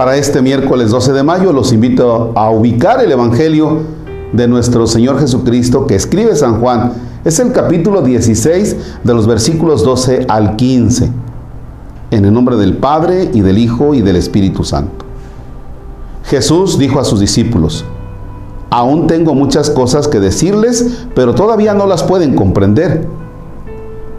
Para este miércoles 12 de mayo los invito a ubicar el Evangelio de nuestro Señor Jesucristo que escribe San Juan. Es el capítulo 16 de los versículos 12 al 15. En el nombre del Padre y del Hijo y del Espíritu Santo. Jesús dijo a sus discípulos, aún tengo muchas cosas que decirles, pero todavía no las pueden comprender.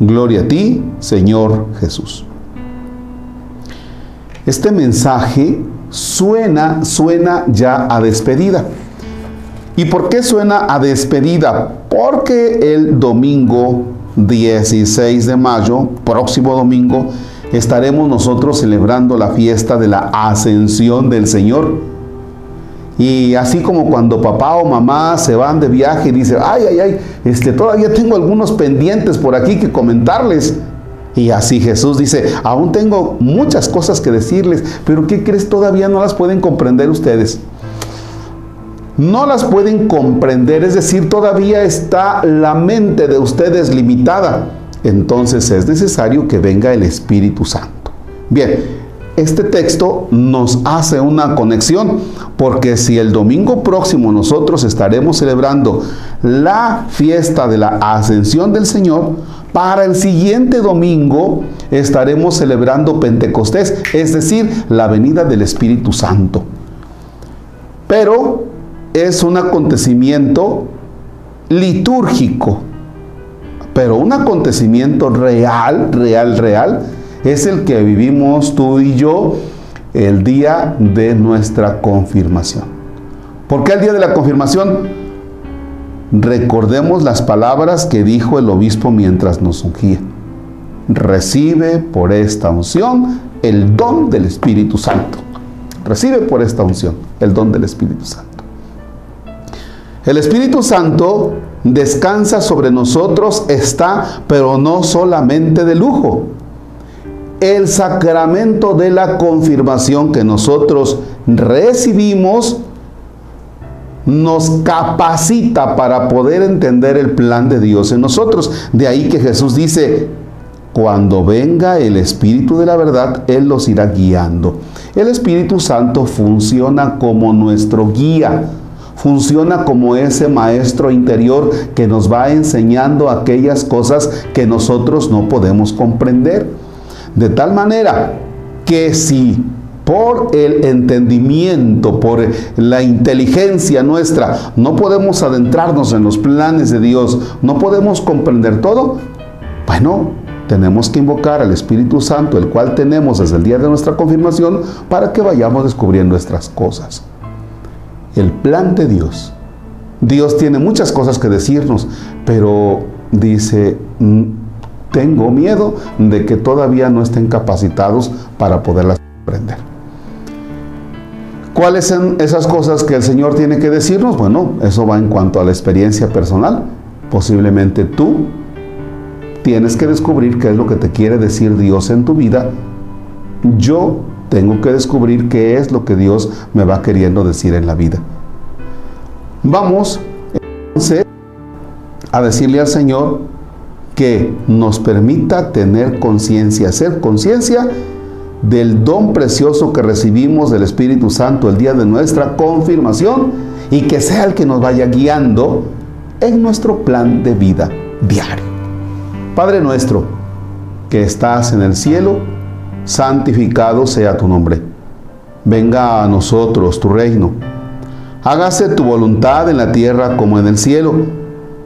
Gloria a ti, Señor Jesús. Este mensaje suena, suena ya a despedida. ¿Y por qué suena a despedida? Porque el domingo 16 de mayo, próximo domingo, estaremos nosotros celebrando la fiesta de la ascensión del Señor y así como cuando papá o mamá se van de viaje y dicen, ay, ay, ay, este, todavía tengo algunos pendientes por aquí que comentarles. Y así Jesús dice, aún tengo muchas cosas que decirles, pero ¿qué crees? Todavía no las pueden comprender ustedes. No las pueden comprender, es decir, todavía está la mente de ustedes limitada. Entonces es necesario que venga el Espíritu Santo. Bien, este texto nos hace una conexión, porque si el domingo próximo nosotros estaremos celebrando la fiesta de la ascensión del Señor, para el siguiente domingo estaremos celebrando Pentecostés, es decir, la venida del Espíritu Santo. Pero es un acontecimiento litúrgico, pero un acontecimiento real, real, real, es el que vivimos tú y yo el día de nuestra confirmación. ¿Por qué el día de la confirmación? Recordemos las palabras que dijo el obispo mientras nos ungía. Recibe por esta unción el don del Espíritu Santo. Recibe por esta unción el don del Espíritu Santo. El Espíritu Santo descansa sobre nosotros, está, pero no solamente de lujo el sacramento de la confirmación que nosotros recibimos nos capacita para poder entender el plan de Dios en nosotros. De ahí que Jesús dice, cuando venga el Espíritu de la verdad, Él los irá guiando. El Espíritu Santo funciona como nuestro guía, funciona como ese maestro interior que nos va enseñando aquellas cosas que nosotros no podemos comprender. De tal manera que si por el entendimiento, por la inteligencia nuestra, no podemos adentrarnos en los planes de Dios, no podemos comprender todo, bueno, tenemos que invocar al Espíritu Santo, el cual tenemos desde el día de nuestra confirmación, para que vayamos descubriendo nuestras cosas. El plan de Dios. Dios tiene muchas cosas que decirnos, pero dice, mm, tengo miedo de que todavía no estén capacitados para poderlas aprender. ¿Cuáles son esas cosas que el Señor tiene que decirnos? Bueno, eso va en cuanto a la experiencia personal. Posiblemente tú tienes que descubrir qué es lo que te quiere decir Dios en tu vida. Yo tengo que descubrir qué es lo que Dios me va queriendo decir en la vida. Vamos entonces a decirle al Señor, que nos permita tener conciencia, hacer conciencia del don precioso que recibimos del Espíritu Santo el día de nuestra confirmación y que sea el que nos vaya guiando en nuestro plan de vida diario. Padre nuestro, que estás en el cielo, santificado sea tu nombre. Venga a nosotros tu reino. Hágase tu voluntad en la tierra como en el cielo.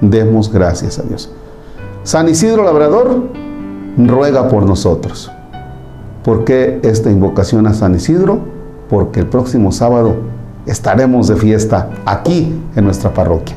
Demos gracias a Dios. San Isidro Labrador ruega por nosotros. ¿Por qué esta invocación a San Isidro? Porque el próximo sábado estaremos de fiesta aquí en nuestra parroquia.